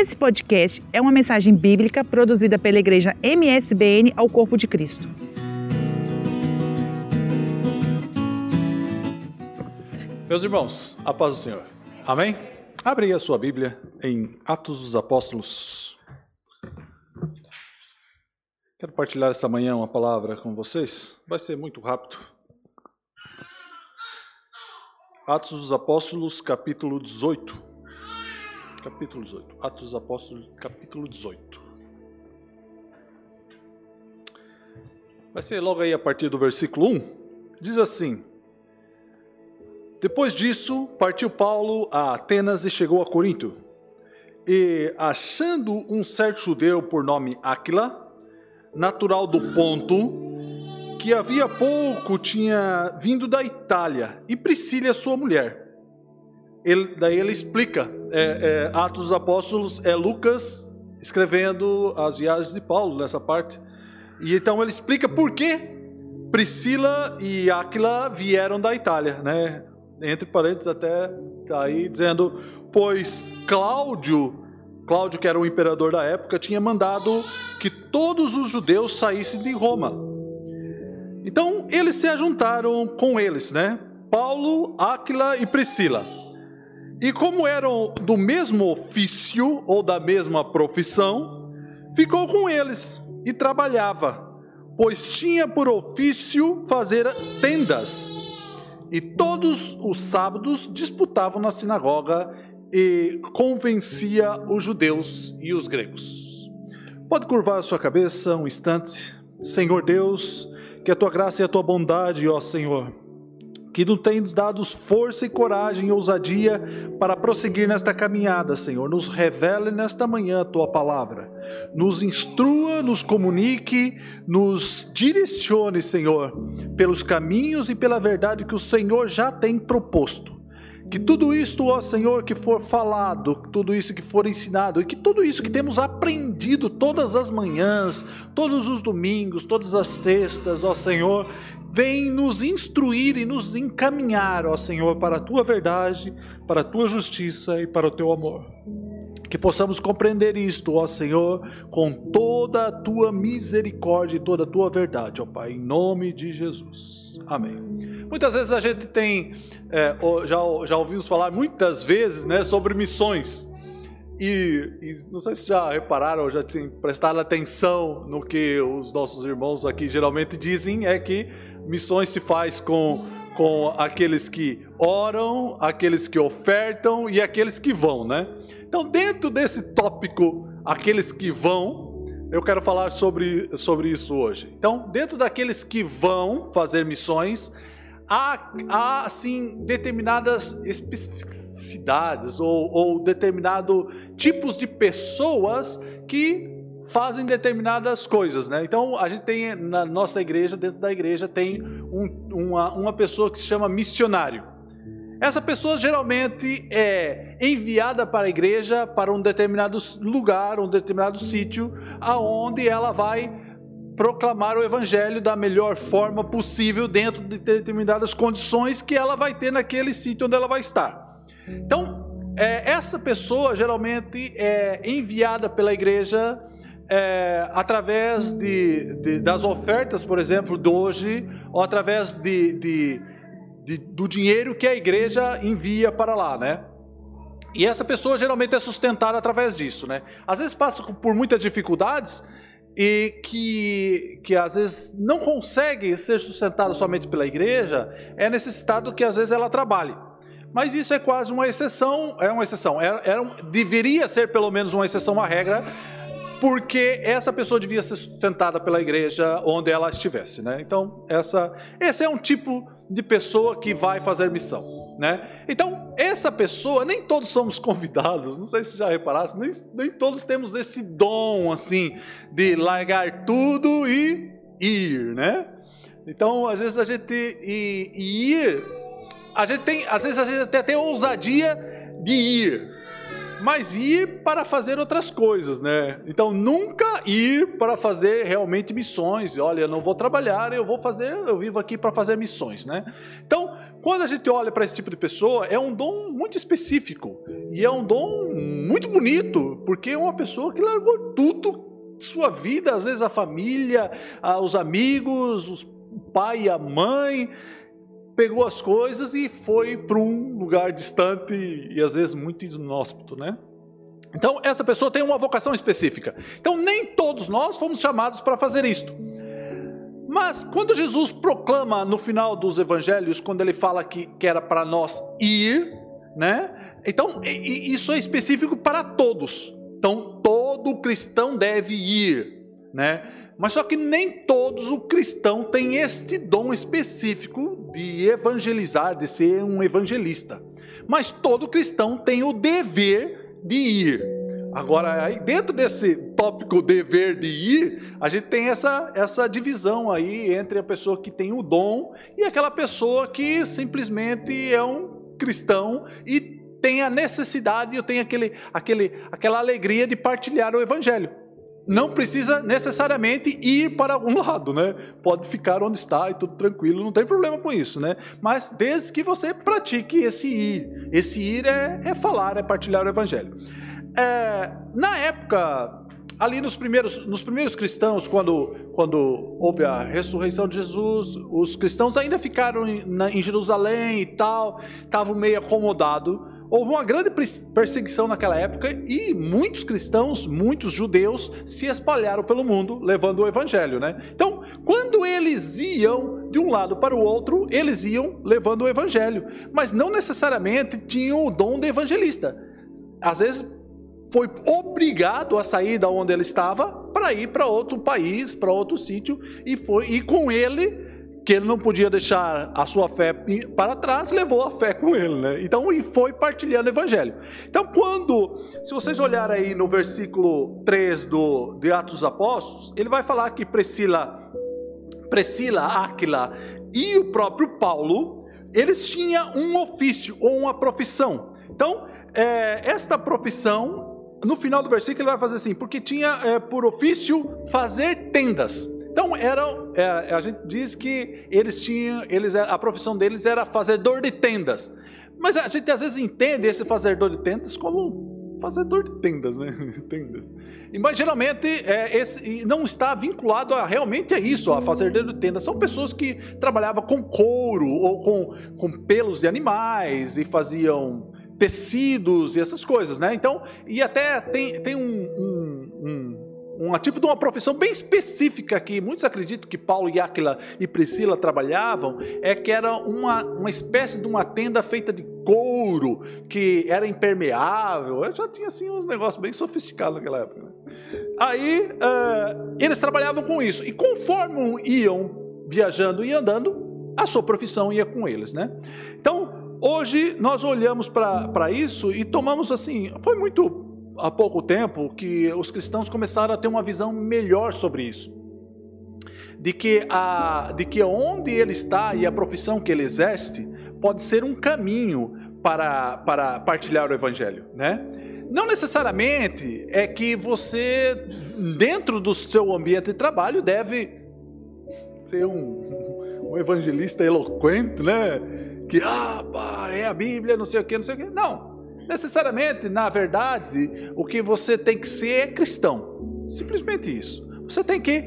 Esse podcast é uma mensagem bíblica produzida pela igreja MSBN ao Corpo de Cristo. Meus irmãos, a paz do Senhor. Amém? Abre aí a sua Bíblia em Atos dos Apóstolos. Quero partilhar essa manhã uma palavra com vocês. Vai ser muito rápido. Atos dos Apóstolos, capítulo 18. Capítulo 18. Atos dos Apóstolos, capítulo 18. Vai ser logo aí a partir do versículo 1. Diz assim: Depois disso, partiu Paulo a Atenas e chegou a Corinto. E, achando um certo judeu por nome Áquila, natural do Ponto, que havia pouco tinha vindo da Itália, e Priscila, sua mulher. Ele, daí ele explica, é, é, Atos dos Apóstolos é Lucas escrevendo as viagens de Paulo nessa parte. E então ele explica por que Priscila e Áquila vieram da Itália, né? Entre parênteses até aí dizendo, pois Cláudio Cláudio, que era o imperador da época, tinha mandado que todos os judeus saíssem de Roma. Então, eles se ajuntaram com eles, né? Paulo, Áquila e Priscila. E como eram do mesmo ofício ou da mesma profissão, ficou com eles e trabalhava, pois tinha por ofício fazer tendas. E todos os sábados disputavam na sinagoga e convencia os judeus e os gregos. Pode curvar a sua cabeça um instante. Senhor Deus, que a tua graça e a tua bondade, ó Senhor, que nos tens dado força e coragem e ousadia para prosseguir nesta caminhada, Senhor. Nos revele nesta manhã a tua palavra. Nos instrua, nos comunique, nos direcione, Senhor, pelos caminhos e pela verdade que o Senhor já tem proposto. Que tudo isto, ó Senhor, que for falado, tudo isso que for ensinado, e que tudo isso que temos aprendido todas as manhãs, todos os domingos, todas as sextas, ó Senhor, vem nos instruir e nos encaminhar, ó Senhor, para a tua verdade, para a tua justiça e para o teu amor. Que possamos compreender isto, ó Senhor, com toda a tua misericórdia e toda a tua verdade, ó Pai, em nome de Jesus. Amém. Muitas vezes a gente tem, é, já, já ouvimos falar muitas vezes né, sobre missões. E, e, não sei se já repararam ou já prestado atenção no que os nossos irmãos aqui geralmente dizem, é que missões se faz com, com aqueles que oram, aqueles que ofertam e aqueles que vão, né? Então, dentro desse tópico, aqueles que vão, eu quero falar sobre, sobre isso hoje. Então, dentro daqueles que vão fazer missões, há, há assim, determinadas especificidades ou, ou determinados tipos de pessoas que fazem determinadas coisas, né? Então a gente tem na nossa igreja, dentro da igreja, tem um, uma, uma pessoa que se chama missionário. Essa pessoa geralmente é enviada para a igreja, para um determinado lugar, um determinado sítio, aonde ela vai proclamar o evangelho da melhor forma possível dentro de determinadas condições que ela vai ter naquele sítio onde ela vai estar. Então, é, essa pessoa geralmente é enviada pela igreja é, através de, de, das ofertas, por exemplo, de hoje, ou através de, de do dinheiro que a igreja envia para lá, né? E essa pessoa geralmente é sustentada através disso, né? Às vezes passa por muitas dificuldades e que, que às vezes não consegue ser sustentado somente pela igreja, é necessitado que às vezes ela trabalhe. Mas isso é quase uma exceção, é uma exceção, é, era um, deveria ser pelo menos uma exceção à regra, porque essa pessoa devia ser sustentada pela igreja onde ela estivesse, né? Então, essa, esse é um tipo de pessoa que vai fazer missão, né? Então, essa pessoa, nem todos somos convidados, não sei se já reparasse, nem, nem todos temos esse dom, assim, de largar tudo e ir, né? Então, às vezes a gente e, e ir, a gente tem, às vezes a gente até tem ousadia de ir, mas ir para fazer outras coisas, né? Então nunca ir para fazer realmente missões. Olha, eu não vou trabalhar, eu vou fazer, eu vivo aqui para fazer missões, né? Então, quando a gente olha para esse tipo de pessoa, é um dom muito específico E é um dom muito bonito, porque é uma pessoa que largou tudo, sua vida, às vezes a família, os amigos, os, o pai e a mãe, pegou as coisas e foi para um lugar distante e às vezes muito inóspito, né? Então, essa pessoa tem uma vocação específica. Então, nem todos nós fomos chamados para fazer isto. Mas, quando Jesus proclama no final dos evangelhos, quando ele fala que, que era para nós ir, né? Então, isso é específico para todos. Então, todo cristão deve ir, né? Mas só que nem todos o cristão tem este dom específico de evangelizar, de ser um evangelista. Mas todo cristão tem o dever de ir. Agora, aí dentro desse tópico dever de ir, a gente tem essa, essa divisão aí entre a pessoa que tem o dom e aquela pessoa que simplesmente é um cristão e tem a necessidade, eu tenho aquele, aquele, aquela alegria de partilhar o evangelho não precisa necessariamente ir para algum lado, né? Pode ficar onde está e tudo tranquilo, não tem problema com isso, né? Mas desde que você pratique esse ir. Esse ir é, é falar, é partilhar o evangelho. É, na época, ali nos primeiros, nos primeiros cristãos, quando, quando houve a ressurreição de Jesus, os cristãos ainda ficaram em, na, em Jerusalém e tal, estavam meio acomodados Houve uma grande perseguição naquela época e muitos cristãos, muitos judeus se espalharam pelo mundo levando o evangelho, né? Então, quando eles iam de um lado para o outro, eles iam levando o evangelho, mas não necessariamente tinham o dom de evangelista. Às vezes foi obrigado a sair da onde ele estava para ir para outro país, para outro sítio e foi e com ele que ele não podia deixar a sua fé para trás, levou a fé com ele, né? Então, e foi partilhando o evangelho. Então, quando, se vocês olharem aí no versículo 3 do, de Atos dos Apóstolos, ele vai falar que Priscila, Priscila, Áquila e o próprio Paulo, eles tinham um ofício ou uma profissão. Então, é, esta profissão, no final do versículo, ele vai fazer assim, porque tinha é, por ofício fazer tendas. Então eram, é, a gente diz que eles tinham, eles a profissão deles era fazedor de tendas. Mas a gente às vezes entende esse fazedor de tendas como fazedor de tendas, né? Tendas. Mas geralmente é, esse, não está vinculado a realmente a isso, a fazedor de tendas. São pessoas que trabalhavam com couro ou com, com pelos de animais e faziam tecidos e essas coisas, né? Então, e até tem, tem um, um, um um tipo de uma profissão bem específica que muitos acreditam que Paulo e Áquila e Priscila trabalhavam, é que era uma, uma espécie de uma tenda feita de couro, que era impermeável, Eu já tinha assim uns negócios bem sofisticados naquela época. Né? Aí uh, eles trabalhavam com isso, e conforme iam viajando e andando, a sua profissão ia com eles, né? Então, hoje nós olhamos para isso e tomamos assim, foi muito há pouco tempo que os cristãos começaram a ter uma visão melhor sobre isso. De que, a, de que onde ele está e a profissão que ele exerce pode ser um caminho para, para partilhar o evangelho, né? Não necessariamente é que você, dentro do seu ambiente de trabalho, deve ser um, um evangelista eloquente, né? Que, ah, pá, é a Bíblia, não sei o que, não sei o que. Não. Necessariamente, na verdade, o que você tem que ser é cristão. Simplesmente isso. Você tem que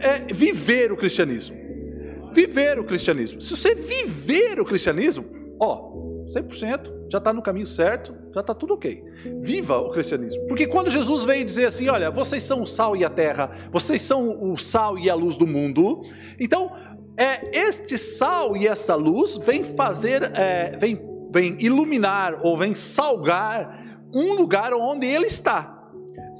é, viver o cristianismo. Viver o cristianismo. Se você viver o cristianismo, ó, 100%, já está no caminho certo, já está tudo ok. Viva o cristianismo. Porque quando Jesus veio dizer assim: olha, vocês são o sal e a terra, vocês são o sal e a luz do mundo, então é, este sal e essa luz vem fazer, é, vem vem iluminar ou vem salgar um lugar onde ele está.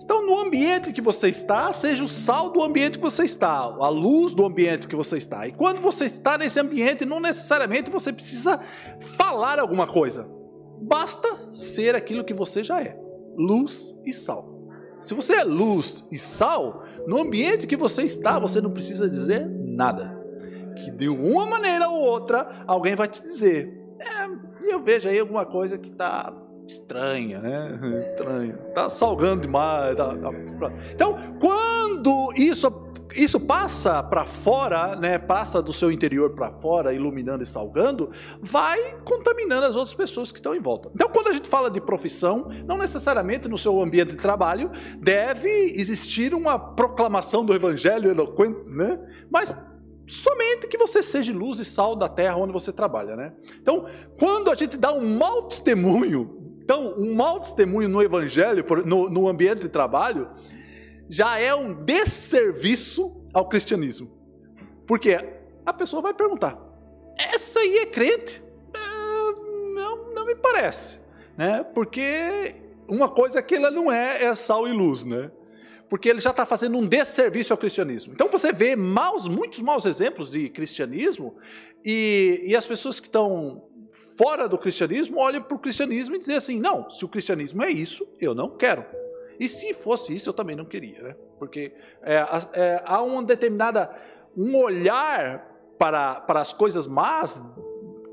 Então, no ambiente que você está, seja o sal do ambiente que você está, a luz do ambiente que você está. E quando você está nesse ambiente, não necessariamente você precisa falar alguma coisa. Basta ser aquilo que você já é: luz e sal. Se você é luz e sal, no ambiente que você está, você não precisa dizer nada. Que de uma maneira ou outra, alguém vai te dizer: é, eu vejo aí alguma coisa que está estranha, né? Estranha. Está salgando demais. Tá, tá. Então, quando isso isso passa para fora, né, passa do seu interior para fora, iluminando e salgando, vai contaminando as outras pessoas que estão em volta. Então, quando a gente fala de profissão, não necessariamente no seu ambiente de trabalho deve existir uma proclamação do evangelho eloquente, né? Mas somente que você seja luz e sal da terra onde você trabalha, né? Então, quando a gente dá um mau testemunho, então, um mau testemunho no evangelho, no, no ambiente de trabalho, já é um desserviço ao cristianismo. Porque a pessoa vai perguntar: essa aí é crente? É, não, não me parece. Né? Porque uma coisa que ela não é, é sal e luz, né? Porque ele já está fazendo um desserviço ao cristianismo. Então você vê maus, muitos maus exemplos de cristianismo, e, e as pessoas que estão fora do cristianismo olham para o cristianismo e dizem assim: não, se o cristianismo é isso, eu não quero. E se fosse isso, eu também não queria, né? Porque é, é, há uma determinada um olhar para, para as coisas más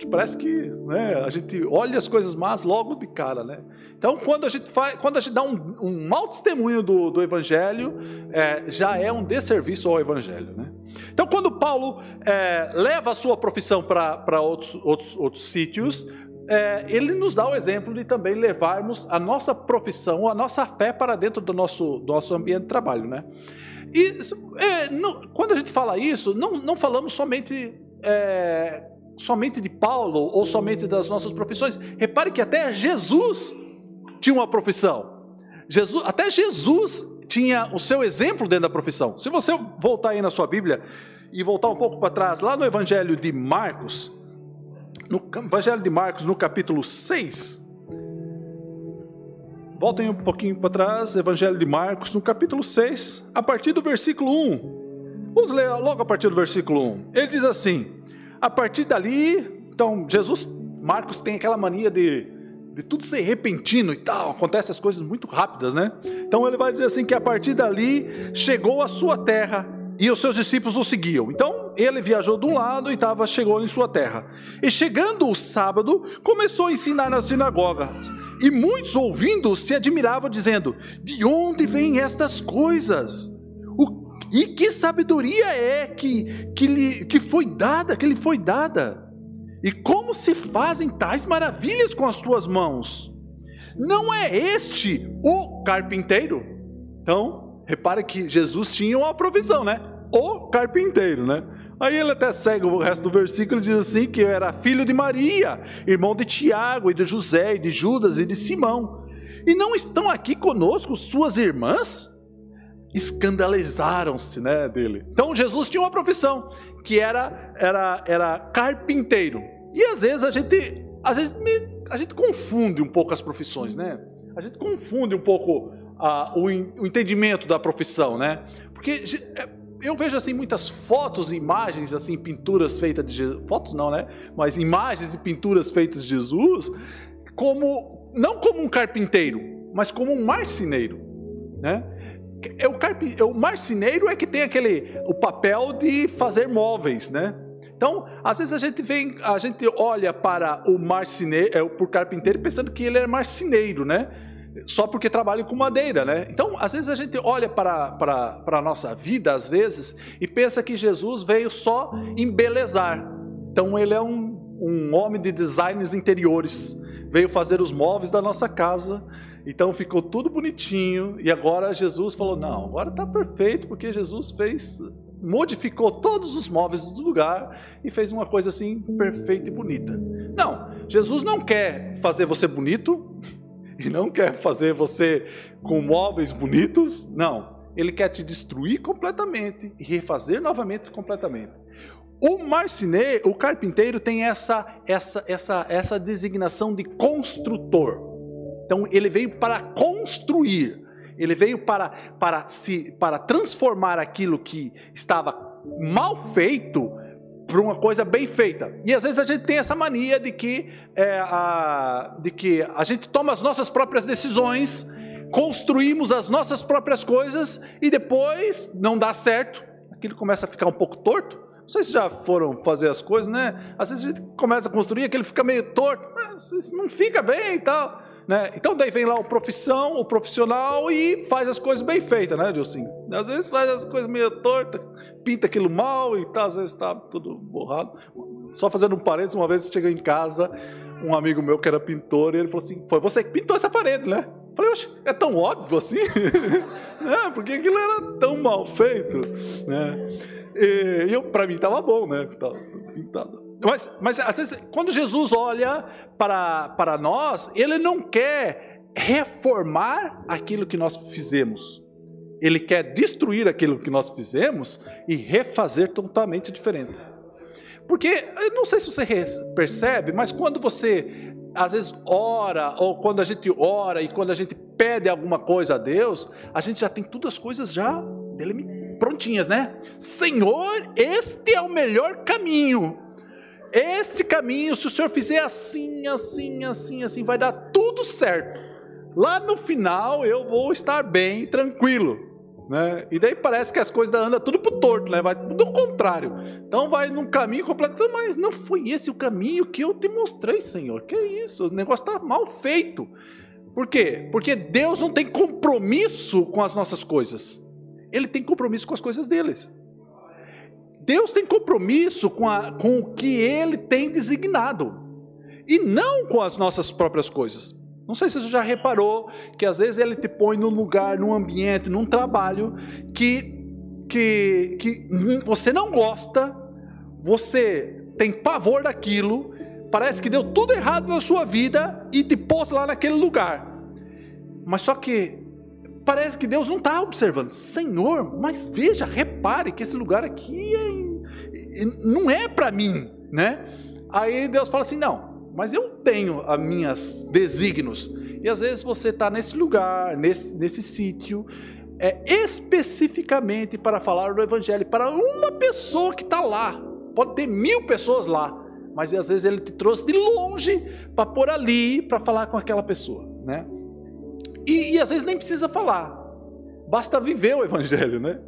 que parece que né, a gente olha as coisas más logo de cara, né? Então, quando a gente faz, quando a gente dá um, um mau testemunho do, do Evangelho, é, já é um desserviço ao Evangelho, né? Então, quando Paulo é, leva a sua profissão para outros, outros, outros sítios, é, ele nos dá o exemplo de também levarmos a nossa profissão, a nossa fé para dentro do nosso, do nosso ambiente de trabalho, né? E é, não, quando a gente fala isso, não, não falamos somente é, somente de Paulo ou somente das nossas profissões. Repare que até Jesus tinha uma profissão. Jesus, até Jesus tinha o seu exemplo dentro da profissão. Se você voltar aí na sua Bíblia e voltar um pouco para trás, lá no Evangelho de Marcos, no Evangelho de Marcos, no capítulo 6. Voltem um pouquinho para trás, Evangelho de Marcos, no capítulo 6, a partir do versículo 1. Vamos ler logo a partir do versículo 1. Ele diz assim: a partir dali, então, Jesus, Marcos tem aquela mania de, de tudo ser repentino e tal, acontece as coisas muito rápidas, né? Então ele vai dizer assim que a partir dali chegou a sua terra e os seus discípulos o seguiam. Então ele viajou de um lado e tava, chegou em sua terra. E chegando o sábado, começou a ensinar na sinagoga. E muitos ouvindo se admiravam, dizendo: De onde vêm estas coisas? E que sabedoria é que, que, lhe, que foi dada, que lhe foi dada? E como se fazem tais maravilhas com as tuas mãos? Não é este o carpinteiro? Então, repare que Jesus tinha uma provisão, né? o carpinteiro, né? Aí ele até segue o resto do versículo e diz assim: que era filho de Maria, irmão de Tiago, e de José, e de Judas, e de Simão. E não estão aqui conosco suas irmãs? Escandalizaram-se né, dele. Então Jesus tinha uma profissão, que era, era, era carpinteiro. E às vezes a gente, às vezes a gente confunde um pouco as profissões, né? A gente confunde um pouco uh, o, o entendimento da profissão, né? Porque eu vejo assim muitas fotos, imagens, assim, pinturas feitas de Jesus, fotos não, né? Mas imagens e pinturas feitas de Jesus, como não como um carpinteiro, mas como um marceneiro, né? É o, carpi, é o marceneiro é que tem aquele o papel de fazer móveis, né? Então, às vezes a gente vem, a gente olha para o marceneiro, é, por carpinteiro pensando que ele é marceneiro, né? só porque trabalham com madeira, né? Então, às vezes a gente olha para, para, para a nossa vida, às vezes, e pensa que Jesus veio só embelezar. Então, ele é um, um homem de designs interiores, veio fazer os móveis da nossa casa, então ficou tudo bonitinho, e agora Jesus falou: não, agora está perfeito, porque Jesus fez, modificou todos os móveis do lugar e fez uma coisa assim perfeita e bonita. Não, Jesus não quer fazer você bonito, e não quer fazer você com móveis bonitos, não. Ele quer te destruir completamente e refazer novamente completamente. O marceneiro, o carpinteiro tem essa essa essa essa designação de construtor. Então ele veio para construir. Ele veio para para se para transformar aquilo que estava mal feito para uma coisa bem feita. E às vezes a gente tem essa mania de que, é, a, de que a gente toma as nossas próprias decisões, construímos as nossas próprias coisas e depois não dá certo, aquilo começa a ficar um pouco torto. Não sei se já foram fazer as coisas, né? Às vezes a gente começa a construir, aquele fica meio torto, não fica bem e tal. Né? Então daí vem lá o profissão, o profissional e faz as coisas bem feitas, né, Dilcinho? Às vezes faz as coisas meio tortas, pinta aquilo mal e tá, às vezes está tudo borrado. Só fazendo um parênteses, uma vez cheguei em casa, um amigo meu que era pintor, e ele falou assim: Foi você que pintou essa parede, né? Eu falei, Oxe, é tão óbvio assim? né? Porque aquilo era tão mal feito, né? E eu, para mim estava bom, né? Tava pintado. Mas, mas às vezes, quando Jesus olha para, para nós, ele não quer reformar aquilo que nós fizemos. Ele quer destruir aquilo que nós fizemos e refazer totalmente diferente. Porque, eu não sei se você percebe, mas quando você às vezes ora, ou quando a gente ora e quando a gente pede alguma coisa a Deus, a gente já tem todas as coisas já prontinhas, né? Senhor, este é o melhor caminho. Este caminho, se o Senhor fizer assim, assim, assim, assim, vai dar tudo certo. Lá no final eu vou estar bem, tranquilo. Né? E daí parece que as coisas andam tudo pro torto, né? vai tudo ao contrário. Então vai num caminho completo, mas não foi esse o caminho que eu te mostrei, Senhor. Que isso? O negócio está mal feito. Por quê? Porque Deus não tem compromisso com as nossas coisas. Ele tem compromisso com as coisas deles. Deus tem compromisso com, a, com o que Ele tem designado, e não com as nossas próprias coisas. Não sei se você já reparou que às vezes Ele te põe num lugar, num ambiente, num trabalho que, que, que você não gosta, você tem pavor daquilo, parece que deu tudo errado na sua vida e te pôs lá naquele lugar. Mas só que parece que Deus não está observando. Senhor, mas veja, repare que esse lugar aqui é, não é para mim, né? Aí Deus fala assim: não, mas eu tenho as minhas desígnios. E às vezes você está nesse lugar, nesse, nesse sítio, é, especificamente para falar do Evangelho para uma pessoa que está lá. Pode ter mil pessoas lá, mas às vezes ele te trouxe de longe para pôr ali para falar com aquela pessoa, né? E, e às vezes nem precisa falar, basta viver o Evangelho, né?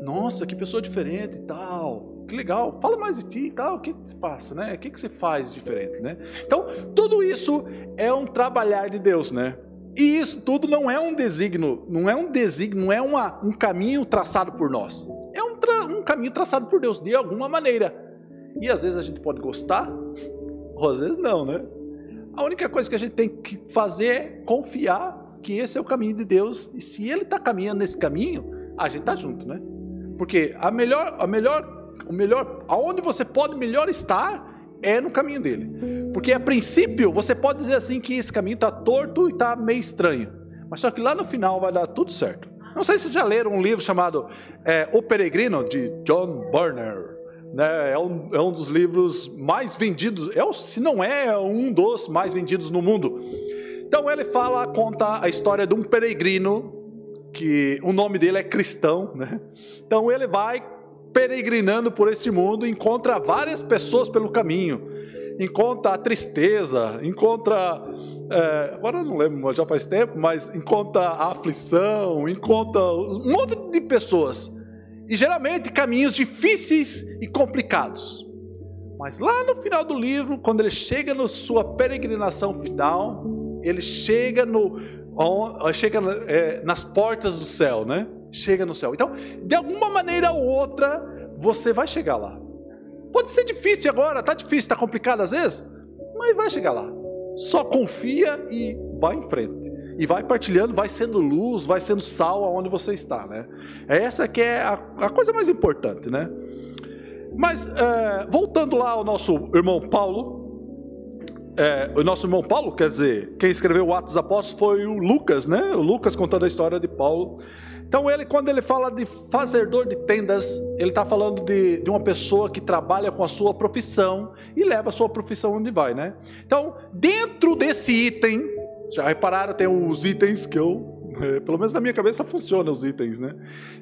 Nossa, que pessoa diferente e tal, que legal, fala mais de ti e tal, o que se passa, né? O que, que você faz diferente, né? Então, tudo isso é um trabalhar de Deus, né? E isso tudo não é um desígnio, não é um desígnio, não é uma, um caminho traçado por nós. É um, tra, um caminho traçado por Deus, de alguma maneira. E às vezes a gente pode gostar, ou às vezes não, né? A única coisa que a gente tem que fazer é confiar que esse é o caminho de Deus. E se Ele está caminhando nesse caminho, a gente está junto, né? Porque a melhor, a melhor, o melhor, aonde você pode melhor estar é no caminho dele. Porque a princípio você pode dizer assim que esse caminho está torto e está meio estranho. Mas só que lá no final vai dar tudo certo. Não sei se já leram um livro chamado é, O Peregrino, de John Burner. Né? É, um, é um dos livros mais vendidos, é, se não é, é um dos mais vendidos no mundo. Então ele fala, conta a história de um peregrino, que o nome dele é cristão, né? Então ele vai peregrinando por este mundo, encontra várias pessoas pelo caminho, encontra a tristeza, encontra, é, agora não lembro, já faz tempo, mas encontra a aflição, encontra um monte de pessoas e geralmente caminhos difíceis e complicados. Mas lá no final do livro, quando ele chega na sua peregrinação final, ele chega no chega é, nas portas do céu, né? Chega no céu. Então, de alguma maneira ou outra, você vai chegar lá. Pode ser difícil agora, tá difícil, tá complicado às vezes, mas vai chegar lá. Só confia e vai em frente e vai partilhando, vai sendo luz, vai sendo sal aonde você está, né? Essa que é a, a coisa mais importante, né? Mas é, voltando lá ao nosso irmão Paulo, é, o nosso irmão Paulo, quer dizer, quem escreveu o Atos dos Apóstolos foi o Lucas, né? O Lucas contando a história de Paulo. Então ele, quando ele fala de fazedor de tendas, ele está falando de, de uma pessoa que trabalha com a sua profissão e leva a sua profissão onde vai, né? Então, dentro desse item, já repararam, tem os itens que eu, é, pelo menos na minha cabeça funcionam os itens, né?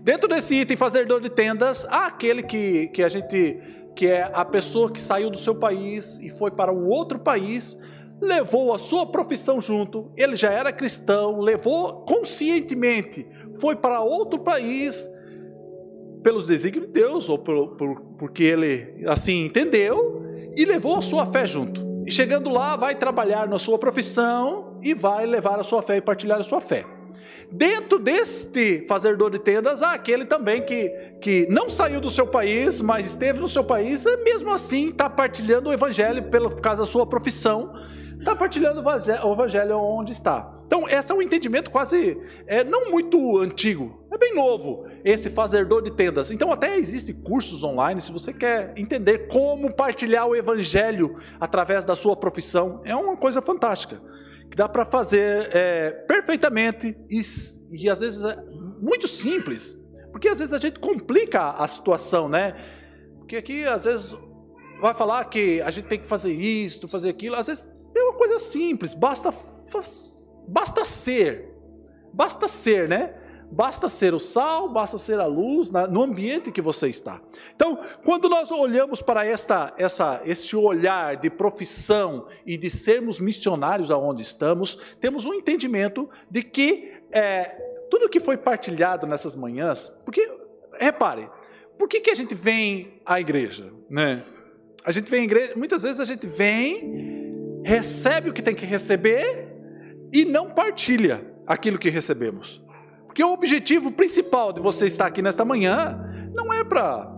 Dentro desse item, fazedor de tendas, há aquele que, que a gente, que é a pessoa que saiu do seu país e foi para um outro país, levou a sua profissão junto, ele já era cristão, levou conscientemente, foi para outro país, pelos desígnios de Deus, ou por, por, porque ele assim entendeu, e levou a sua fé junto. E chegando lá, vai trabalhar na sua profissão, e vai levar a sua fé e partilhar a sua fé. Dentro deste fazedor de tendas, há aquele também que, que não saiu do seu país, mas esteve no seu país, e mesmo assim está partilhando o evangelho por causa da sua profissão, está partilhando o evangelho onde está. Então, esse é um entendimento quase, é, não muito antigo, é bem novo, esse fazedor de tendas. Então, até existem cursos online, se você quer entender como partilhar o evangelho através da sua profissão, é uma coisa fantástica que dá para fazer é, perfeitamente e, e às vezes é muito simples, porque às vezes a gente complica a situação, né? Porque aqui às vezes vai falar que a gente tem que fazer isso, fazer aquilo, às vezes é uma coisa simples, basta basta ser, basta ser, né? Basta ser o sal, basta ser a luz no ambiente que você está. Então, quando nós olhamos para esta, essa, esse olhar de profissão e de sermos missionários aonde estamos, temos um entendimento de que é, tudo que foi partilhado nessas manhãs, porque, repare, por que, que a gente vem à igreja? Né? A gente vem à igreja, muitas vezes a gente vem, recebe o que tem que receber e não partilha aquilo que recebemos. Porque o objetivo principal de você estar aqui nesta manhã não é para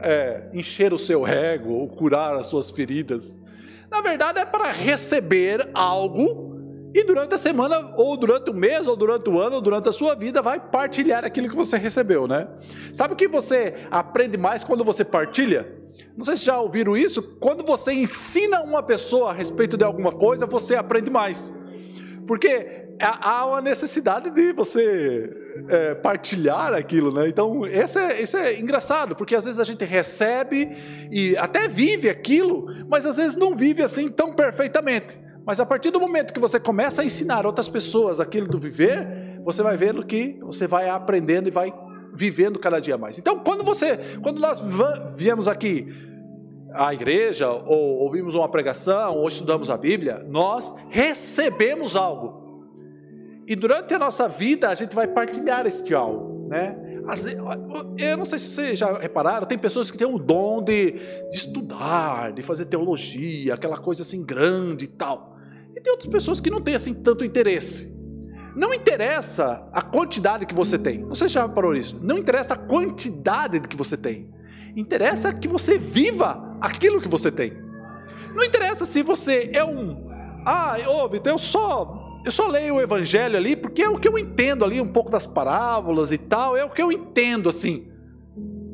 é, encher o seu ego ou curar as suas feridas. Na verdade, é para receber algo e durante a semana, ou durante o mês, ou durante o ano, ou durante a sua vida, vai partilhar aquilo que você recebeu, né? Sabe o que você aprende mais quando você partilha? Não sei se já ouviram isso. Quando você ensina uma pessoa a respeito de alguma coisa, você aprende mais. Porque há uma necessidade de você é, partilhar aquilo, né? Então, esse é, esse é engraçado, porque às vezes a gente recebe e até vive aquilo, mas às vezes não vive assim tão perfeitamente. Mas a partir do momento que você começa a ensinar outras pessoas aquilo do viver, você vai vendo que você vai aprendendo e vai vivendo cada dia mais. Então, quando você, quando nós viemos aqui à igreja, ou ouvimos uma pregação, ou estudamos a Bíblia, nós recebemos algo. E durante a nossa vida a gente vai partilhar este algo, né? Eu não sei se vocês já repararam, tem pessoas que têm o dom de, de estudar, de fazer teologia, aquela coisa assim grande e tal. E tem outras pessoas que não têm assim tanto interesse. Não interessa a quantidade que você tem. Não sei se já reparou isso. Não interessa a quantidade que você tem. Interessa que você viva aquilo que você tem. Não interessa se você é um. Ah, ouve, eu só eu só leio o evangelho ali porque é o que eu entendo ali, um pouco das parábolas e tal, é o que eu entendo assim.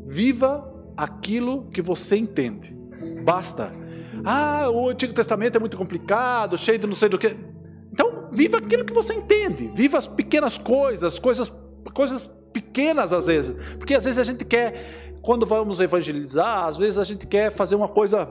Viva aquilo que você entende. Basta. Ah, o Antigo Testamento é muito complicado, cheio de não sei do que. Então, viva aquilo que você entende. Viva as pequenas coisas, coisas, coisas pequenas às vezes. Porque às vezes a gente quer, quando vamos evangelizar, às vezes a gente quer fazer uma coisa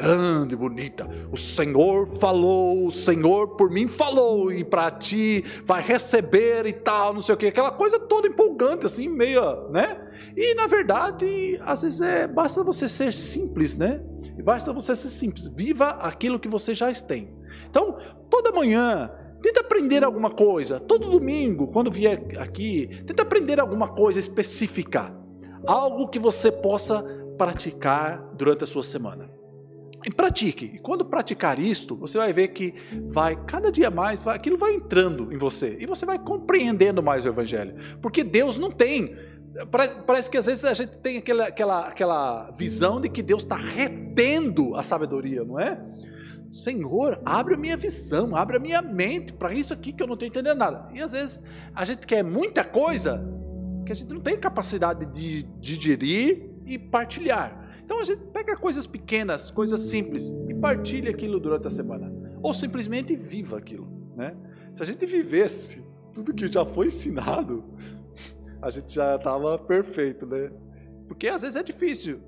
grande, bonita. O Senhor falou, o Senhor por mim falou, e para ti vai receber e tal, não sei o que, aquela coisa toda empolgante, assim, meio, né? E na verdade, às vezes é, basta você ser simples, né? Basta você ser simples. Viva aquilo que você já tem. Então, toda manhã, tenta aprender alguma coisa. Todo domingo, quando vier aqui, tenta aprender alguma coisa específica. Algo que você possa praticar durante a sua semana. E pratique. E quando praticar isto, você vai ver que vai cada dia mais, vai, aquilo vai entrando em você e você vai compreendendo mais o evangelho. Porque Deus não tem Parece, parece, que às vezes a gente tem aquela, aquela, aquela visão de que Deus está retendo a sabedoria, não é? Senhor, abre a minha visão, abre a minha mente para isso aqui que eu não estou entendendo nada. E às vezes a gente quer muita coisa que a gente não tem capacidade de digerir e partilhar. Então a gente pega coisas pequenas, coisas simples e partilha aquilo durante a semana. Ou simplesmente viva aquilo. Né? Se a gente vivesse tudo que já foi ensinado, a gente já estava perfeito, né? Porque às vezes é difícil,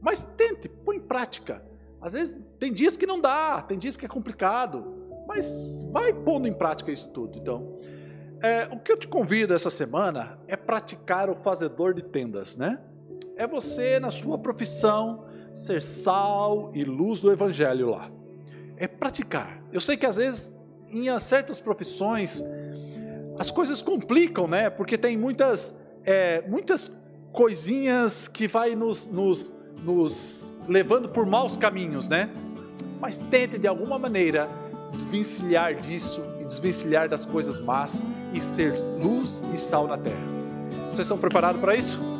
mas tente, põe em prática. Às vezes tem dias que não dá, tem dias que é complicado, mas vai pondo em prática isso tudo. Então, é, o que eu te convido essa semana é praticar o fazedor de tendas, né? É você, na sua profissão, ser sal e luz do evangelho lá. É praticar. Eu sei que às vezes, em certas profissões, as coisas complicam, né? Porque tem muitas, é, muitas coisinhas que vai nos, nos, nos levando por maus caminhos, né? Mas tente de alguma maneira desvencilhar disso e desvencilhar das coisas más e ser luz e sal na terra. Vocês estão preparados para isso?